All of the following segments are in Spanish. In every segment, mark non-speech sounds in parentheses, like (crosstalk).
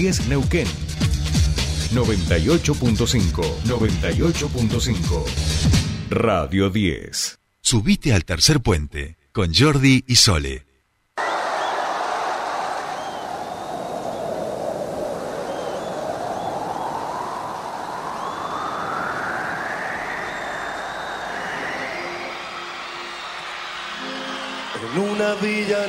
10 Neuquén. 98.5. 98.5. Radio 10. Subite al tercer puente con Jordi y Sole. En una villa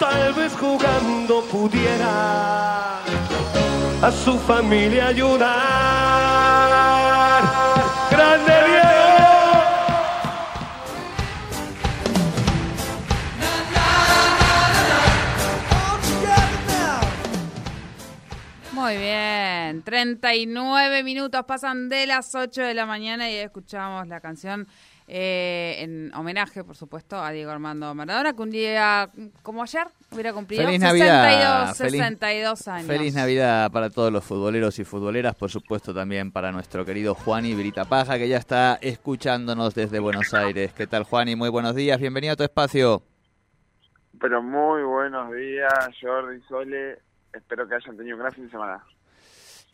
Tal vez jugando pudiera a su familia ayudar. ¡Grande Diego! Muy bien, 39 minutos pasan de las 8 de la mañana y escuchamos la canción eh, en homenaje, por supuesto, a Diego Armando Maradona, que un día como ayer hubiera cumplido Feliz Navidad. 62, Feliz- 62 años. Feliz Navidad para todos los futboleros y futboleras, por supuesto también para nuestro querido Juani Brita Paja, que ya está escuchándonos desde Buenos Aires. ¿Qué tal, Juani? Muy buenos días, bienvenido a tu espacio. Pero muy buenos días, Jordi Sole. Espero que hayan tenido un gran fin de semana.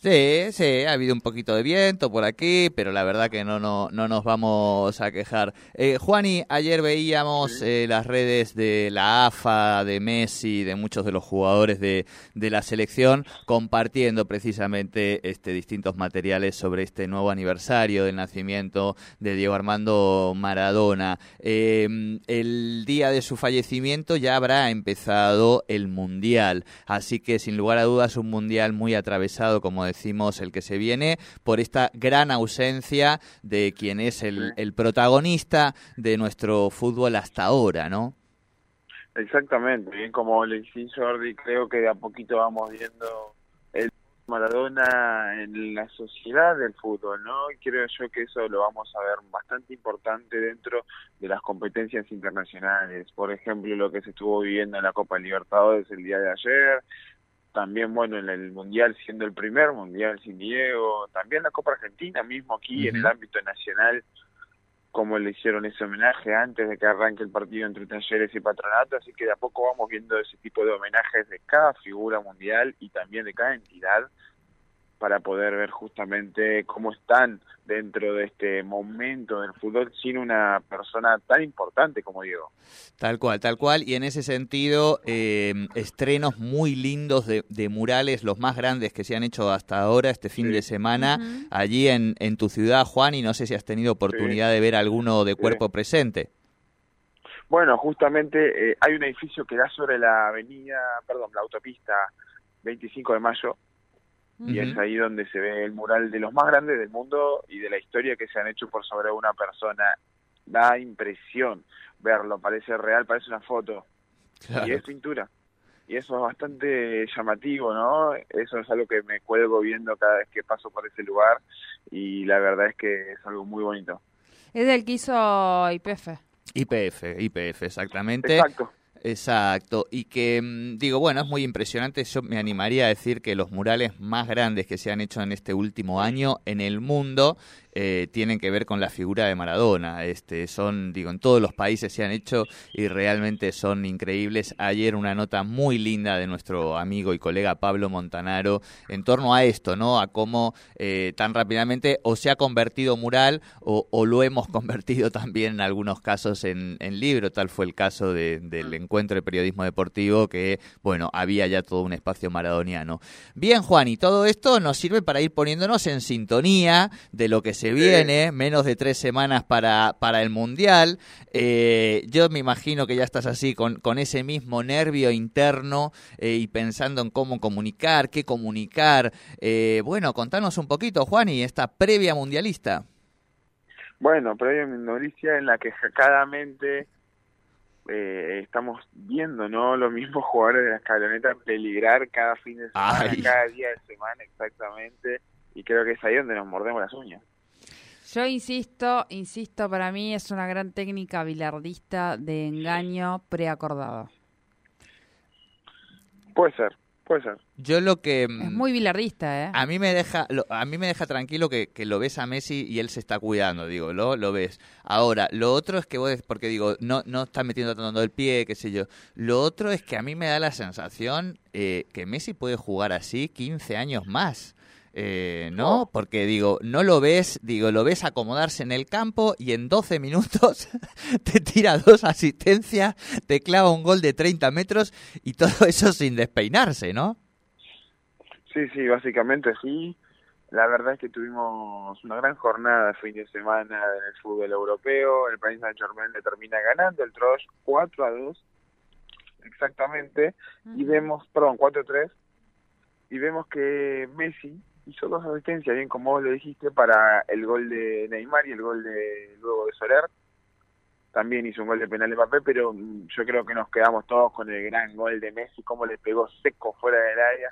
Sí, sí, ha habido un poquito de viento por aquí, pero la verdad que no, no, no nos vamos a quejar. Eh, Juani, ayer veíamos eh, las redes de la AFA, de Messi, de muchos de los jugadores de, de la selección, compartiendo precisamente este, distintos materiales sobre este nuevo aniversario del nacimiento de Diego Armando Maradona. Eh, el día de su fallecimiento ya habrá empezado el Mundial, así que sin lugar a dudas un Mundial muy atravesado, como decimos, el que se viene, por esta gran ausencia de quien es el, el protagonista de nuestro fútbol hasta ahora, ¿no? Exactamente, bien como le decís Jordi, creo que de a poquito vamos viendo el Maradona en la sociedad del fútbol, ¿no? Y creo yo que eso lo vamos a ver bastante importante dentro de las competencias internacionales. Por ejemplo, lo que se estuvo viviendo en la Copa Libertadores el día de ayer, también, bueno, en el Mundial siendo el primer Mundial sin Diego, también la Copa Argentina mismo aquí en el ámbito nacional, como le hicieron ese homenaje antes de que arranque el partido entre Talleres y Patronato, así que de a poco vamos viendo ese tipo de homenajes de cada figura mundial y también de cada entidad para poder ver justamente cómo están dentro de este momento del fútbol sin una persona tan importante como Diego. Tal cual, tal cual. Y en ese sentido, eh, estrenos muy lindos de, de murales, los más grandes que se han hecho hasta ahora, este fin Sí. de semana, allí en, en tu ciudad, Juan, y no sé si has tenido oportunidad de ver alguno de Sí. cuerpo presente. Bueno, justamente eh, hay un edificio que da sobre la avenida, perdón, la autopista 25 de mayo, y es ahí donde se ve el mural de los más grandes del mundo y de la historia que se han hecho por sobre una persona. Da impresión verlo, parece real, parece una foto, Claro. y es pintura. Y eso es bastante llamativo, ¿no? Eso es algo que me cuelgo viendo cada vez que paso por ese lugar y la verdad es que es algo muy bonito. Es del que hizo IPF. IPF, IPF, exactamente. Exacto. Exacto, y que mm, digo, bueno, es muy impresionante, yo me animaría a decir que los murales más grandes que se han hecho en este último año en el mundo eh, tienen que ver con la figura de Maradona, este, son, digo, en todos los países se han hecho y realmente son increíbles. Ayer una nota muy linda de nuestro amigo y colega Pablo Montanaro en torno a esto, ¿no? A cómo eh, tan rápidamente o se ha convertido mural o, lo hemos (laughs) convertido también en algunos casos en, en libro, tal fue el caso de- del encuentro de periodismo deportivo que, bueno, había ya todo un espacio maradoniano. Bien, Juan, y todo esto nos sirve para ir poniéndonos en sintonía de lo que se viene, menos de tres semanas para, para el Mundial. Eh, yo me imagino que ya estás así con, con ese mismo nervio interno eh, y pensando en cómo comunicar, qué comunicar. Eh, bueno, contanos un poquito, Juan, y esta previa mundialista. Bueno, una noticia en la que jacadamente eh, estamos viendo, ¿no? Los mismos (laughs) jugadores de la escaloneta peligrar cada fin de semana, Ay. cada día de semana exactamente, y creo que es ahí donde nos mordemos las uñas. Yo insisto, insisto, para mí es una gran técnica bilardista de engaño preacordado. Puede ser, puede ser. Yo lo que... Es mm, muy bilardista, ¿eh? A mí me deja, lo- a mí me deja tranquilo que, que lo ves a Messi y él se está cuidando, digo, lo, lo ves. Ahora, lo otro es que vos, porque digo, no, no está metiendo tanto el pie, qué sé yo. Lo otro es que a mí me da la sensación eh, que Messi puede jugar así 15 años más. Eh, ¿No? Oh. Porque digo, no lo ves, digo, lo ves acomodarse en el campo y en 12 minutos (laughs) te tira dos asistencias, te clava un gol de 30 metros y todo (laughs) eso sin despeinarse, ¿no? Sí, sí, básicamente sí. La verdad es que tuvimos una gran jornada de fin de semana en el fútbol europeo. El Paris Saint-Germain le termina ganando el Troyes 4 a 2, exactamente. Y vemos, perdón, 4 a 3. Y vemos que Messi hizo dos asistencias, bien como vos lo dijiste, para el gol de Neymar y el gol de luego de Soler. También hizo un gol de penal de papel, pero mm, yo creo que nos quedamos todos con el gran gol de Messi, cómo le pegó seco fuera del área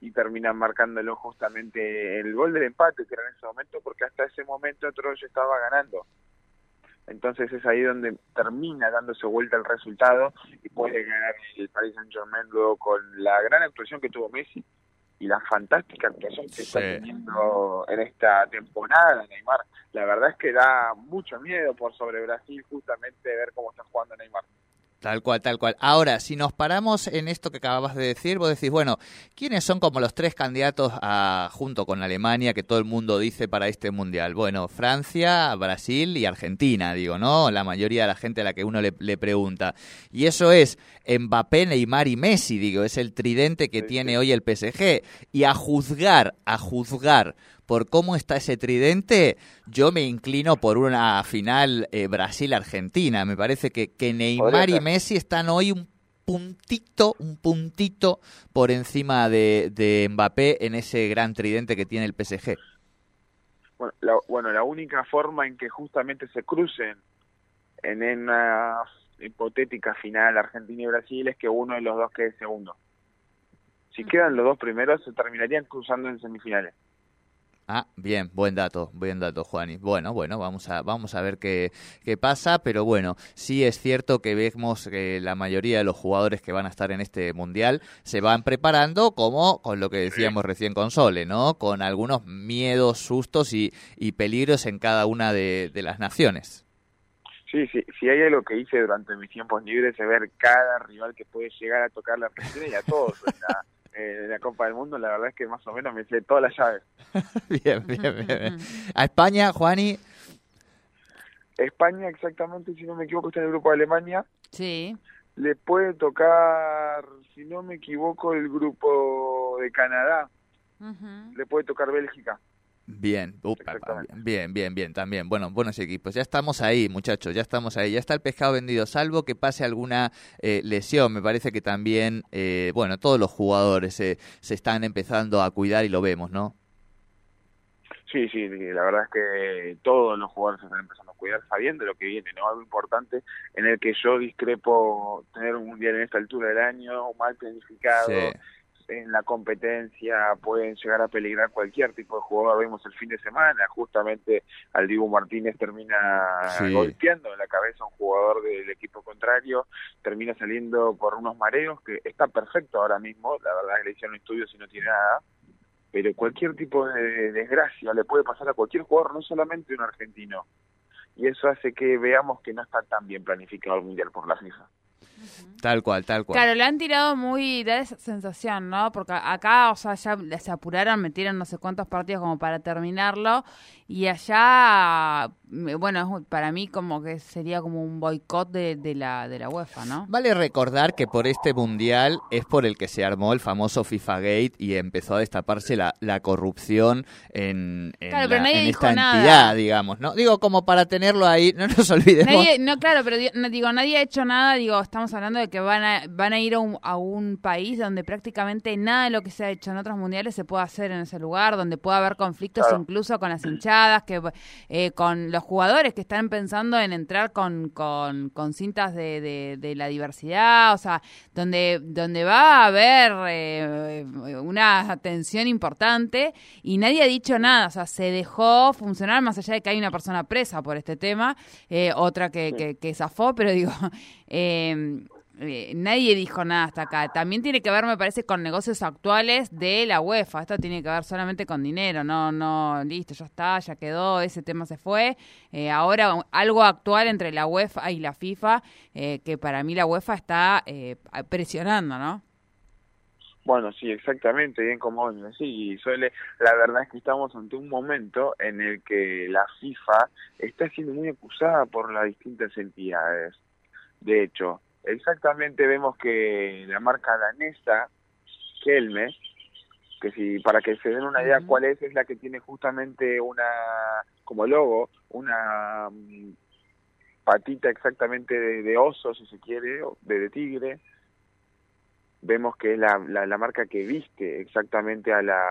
y terminan marcándolo justamente el gol del empate que era en ese momento porque hasta ese momento Troyes estaba ganando entonces es ahí donde termina dándose vuelta el resultado y puede ganar el Paris Saint Germain luego con la gran actuación que tuvo Messi y la fantástica actuación que está teniendo en esta temporada Neymar. La verdad es que da mucho miedo por sobre Brasil justamente ver cómo está jugando Neymar Tal cual, tal cual. Ahora, si nos paramos en esto que acababas de decir, vos decís, bueno, ¿quiénes son como los tres candidatos a, junto con Alemania que todo el mundo dice para este mundial? Bueno, Francia, Brasil y Argentina, digo, ¿no? La mayoría de la gente a la que uno le, le pregunta. Y eso es Mbappé, Neymar y Messi, digo, es el tridente que Sí, tiene sí. hoy el PSG. Y a juzgar, a juzgar por cómo está ese tridente, yo me inclino por una final eh, Brasil-Argentina. Me parece que, que Neymar y. Messi están hoy un puntito, un puntito por encima de, de Mbappé en ese gran tridente que tiene el PSG. Bueno la, bueno, la única forma en que justamente se crucen en una hipotética final Argentina y Brasil es que uno de los dos quede segundo. Si quedan los dos primeros, se terminarían cruzando en semifinales. Ah, bien, buen dato, buen dato, Juani. Bueno, bueno, vamos a, vamos a ver qué, qué pasa, pero bueno, sí es cierto que vemos que la mayoría de los jugadores que van a estar en este mundial se van preparando como con lo que decíamos recién con Sole, ¿no? Con algunos miedos, sustos y, y peligros en cada una de, de las naciones. Sí, sí, si hay algo que hice durante mis tiempos libres es ver cada rival que puede llegar a tocar la Argentina y a todos eh, en la Copa del Mundo, la verdad es que más o menos me sé todas las llaves. (laughs) bien, bien, bien, bien. A España, Juani, España, exactamente, si no me equivoco, está en el grupo de Alemania. Sí. Le puede tocar, si no me equivoco, el grupo de Canadá. Le puede tocar Bélgica. Bien, upa, bien, bien, bien, también. Bueno, buenos equipos. Ya estamos ahí, muchachos, ya estamos ahí. Ya está el pescado vendido, salvo que pase alguna eh, lesión. Me parece que también, eh, bueno, todos los jugadores se se están empezando a cuidar y lo vemos, ¿no? Sí, sí, sí, la verdad es que todos los jugadores se están empezando a cuidar sabiendo lo que viene, ¿no? Algo importante en el que yo discrepo tener un mundial en esta altura del año, mal planificado, Sí. En la competencia pueden llegar a peligrar cualquier tipo de jugador. Vimos el fin de semana, justamente al Dibu Martínez termina Sí. golpeando en la cabeza a un jugador del equipo contrario, termina saliendo por unos mareos que está perfecto ahora mismo, la verdad es que le hicieron estudios y no tiene nada, pero cualquier tipo de desgracia le puede pasar a cualquier jugador, no solamente un argentino. Y eso hace que veamos que no está tan bien planificado el Mundial por la FIFA. Tal cual, tal cual. Claro, le han tirado muy, da esa sensación, ¿no? Porque acá, o sea, ya se apuraron, metieron no sé cuántos partidos como para terminarlo. Y allá, bueno, para mí como que sería como un boicot de, de la, de la UEFA, ¿no? Vale recordar que por este mundial es por el que se armó el famoso FIFA Gate y empezó a destaparse la, la corrupción en, en, Claro, la- pero nadie en dijo esta nada. entidad, digamos, ¿no? Digo, como para tenerlo ahí, no nos (laughs) olvidemos. Nadie, no, claro, pero digo, nadie ha hecho nada, digo, estamos estamos hablando de que van a, van a ir a un, a un país donde prácticamente nada de lo que se ha hecho en otros mundiales se puede hacer en ese lugar, donde puede haber conflictos incluso con las hinchadas, que eh, con los jugadores que están pensando en entrar con, con, con cintas de, de, la diversidad, o sea, donde, donde va a haber eh, una tensión importante y nadie ha dicho nada, o sea, se dejó funcionar más allá de que hay una persona presa por este tema, eh, otra que, que, zafó, pero digo, (laughs) eh, eh, nadie dijo nada hasta acá. También tiene que ver, me parece, con negocios actuales de la UEFA. Esto tiene que ver solamente con dinero, no, no, listo, ya está, ya quedó, ese tema se fue. ahora algo actual entre la UEFA y la FIFA, que para mí la UEFA está presionando, ¿no? Bueno, sí, exactamente, bien como sí, suele, la verdad es que estamos ante un momento en el que la FIFA está siendo muy acusada por las distintas entidades. De hecho, exactamente vemos que la marca danesa, Kelme, que si para que se den una idea cuál es, es la que tiene justamente una, como logo, una mm, patita exactamente de, oso, si se quiere, de, de tigre, vemos que es la, la, marca que viste exactamente a la,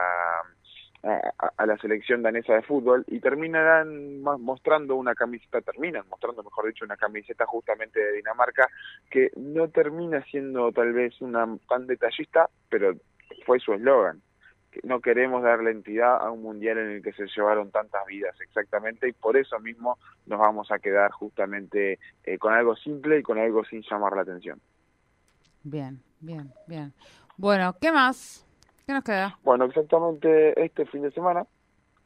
a, la selección danesa de fútbol y terminan mostrando una camiseta, terminan mostrando, mejor dicho, una camiseta justamente de Dinamarca que no termina siendo tal vez una tan detallista, pero fue su eslogan. No queremos darle entidad a un mundial en el que se llevaron tantas vidas, exactamente, y por eso mismo nos vamos a quedar justamente eh, con algo simple y con algo sin llamar la atención. Bien, bien, bien. Bueno, ¿qué más? ¿Qué nos queda? Bueno, exactamente este fin de semana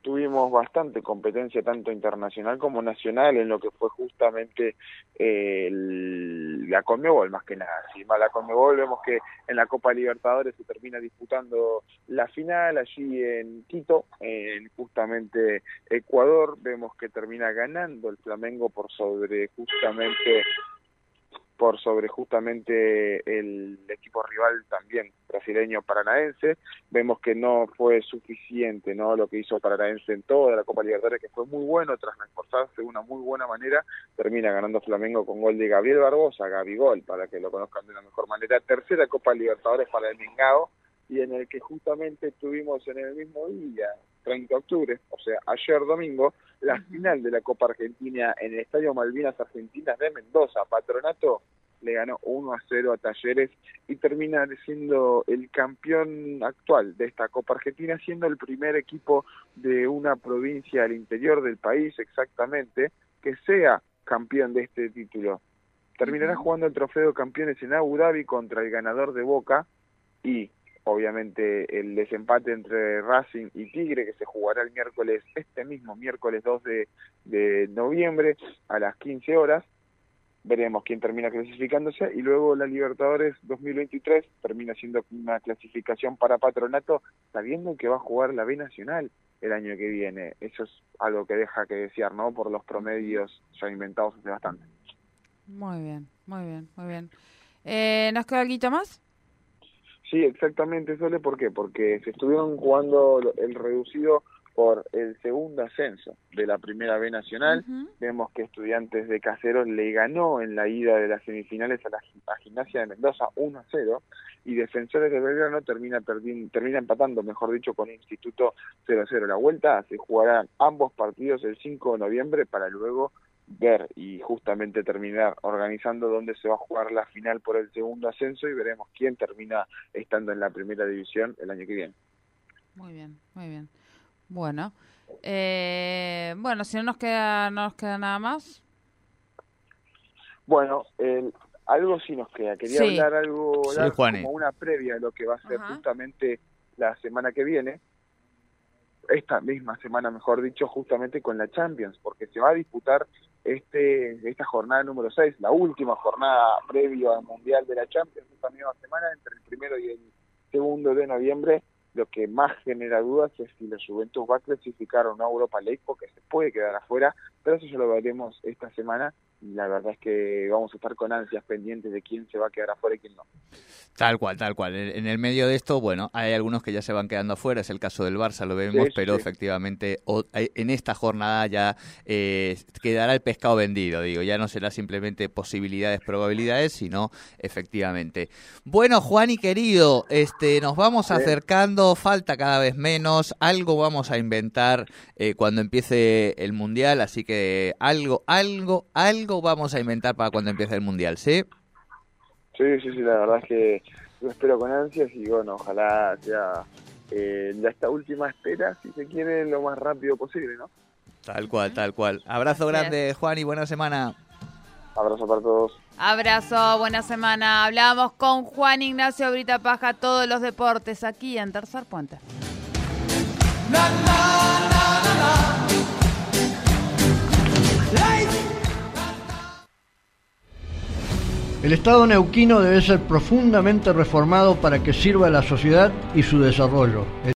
tuvimos bastante competencia tanto internacional como nacional en lo que fue justamente eh, la Conmebol más que nada. Si la Conmebol vemos que en la Copa Libertadores se termina disputando la final allí en Quito, en justamente Ecuador, vemos que termina ganando el Flamengo por sobre justamente por sobre justamente el equipo rival también brasileño paranaense. Vemos que no fue suficiente no lo que hizo Paranaense en toda la Copa Libertadores, que fue muy bueno tras esforzarse de una muy buena manera. Termina ganando Flamengo con gol de Gabriel Barbosa, Gabigol, para que lo conozcan de la mejor manera. Tercera Copa Libertadores para el Mingao y en el que justamente tuvimos en el mismo día, 30 de octubre, o sea, ayer domingo, la final de la Copa Argentina en el Estadio Malvinas Argentinas de Mendoza. Patronato le ganó 1 a 0 a Talleres y termina siendo el campeón actual de esta Copa Argentina, siendo el primer equipo de una provincia al interior del país exactamente que sea campeón de este título. Terminará jugando el trofeo de campeones en Abu Dhabi contra el ganador de Boca y obviamente el desempate entre Racing y Tigre que se jugará el miércoles, este mismo miércoles 2 de, noviembre a las 15 horas. Veremos quién termina clasificándose y luego la Libertadores 2023 termina siendo una clasificación para Patronato sabiendo que va a jugar la B Nacional el año que viene. Eso es algo que deja que desear, ¿no? Por los promedios ya inventados hace bastante. Muy bien, muy bien, muy bien. Eh, ¿Nos queda algo más? Sí, exactamente, Sole, ¿por qué? Porque se estuvieron jugando el reducido por el segundo ascenso de la Primera B Nacional. Vemos que Estudiantes de Caseros le ganó en la ida de las semifinales a la Gimnasia de Mendoza 1 a 0 y Defensores de Belgrano termina, termina empatando, mejor dicho, con Instituto 0 a 0. La vuelta se jugarán ambos partidos el 5 de noviembre para luego ver y justamente terminar organizando dónde se va a jugar la final por el segundo ascenso y veremos quién termina estando en la primera división el año que viene. Muy bien, muy bien. Bueno, eh, bueno, si no nos queda, no nos queda nada más. Bueno, algo sí nos queda. Quería hablar algo como una previa de lo que va a ser justamente la semana que viene esta misma semana, mejor dicho, justamente con la Champions, porque se va a disputar este esta jornada número 6, la última jornada previo al Mundial de la Champions, esta misma semana, entre el primero y el segundo de noviembre, lo que más genera dudas es si la Juventus va a clasificar o no a Europa League, porque se puede quedar afuera, pero eso ya lo veremos esta semana. Y la verdad es que vamos a estar con ansias pendientes de quién se va a quedar afuera y quién no. Tal cual, tal cual. En el medio de esto, bueno, hay algunos que ya se van quedando afuera, es el caso del Barça, lo vemos, Sí, pero sí. efectivamente hay- en esta jornada ya eh, quedará el pescado vendido, digo, ya no será simplemente posibilidades, probabilidades, sino efectivamente. Bueno, Juan y querido, este, nos vamos acercando, falta cada vez menos, algo vamos a inventar eh, cuando empiece el Mundial, así que algo, algo, algo vamos a inventar para cuando empiece el Mundial, ¿sí? Sí, sí, sí, la verdad es que lo espero con ansias y bueno, ojalá sea eh, ya esta última espera, si se quiere, lo más rápido posible, ¿no? Tal cual, tal cual. Abrazo grande, Juan, y buena semana. Abrazo para todos. Abrazo, buena semana. Hablamos con Juan Ignacio Brita Paja, todos los deportes, aquí en Tercer Puente. El Estado neuquino debe ser profundamente reformado para que sirva a la sociedad y su desarrollo.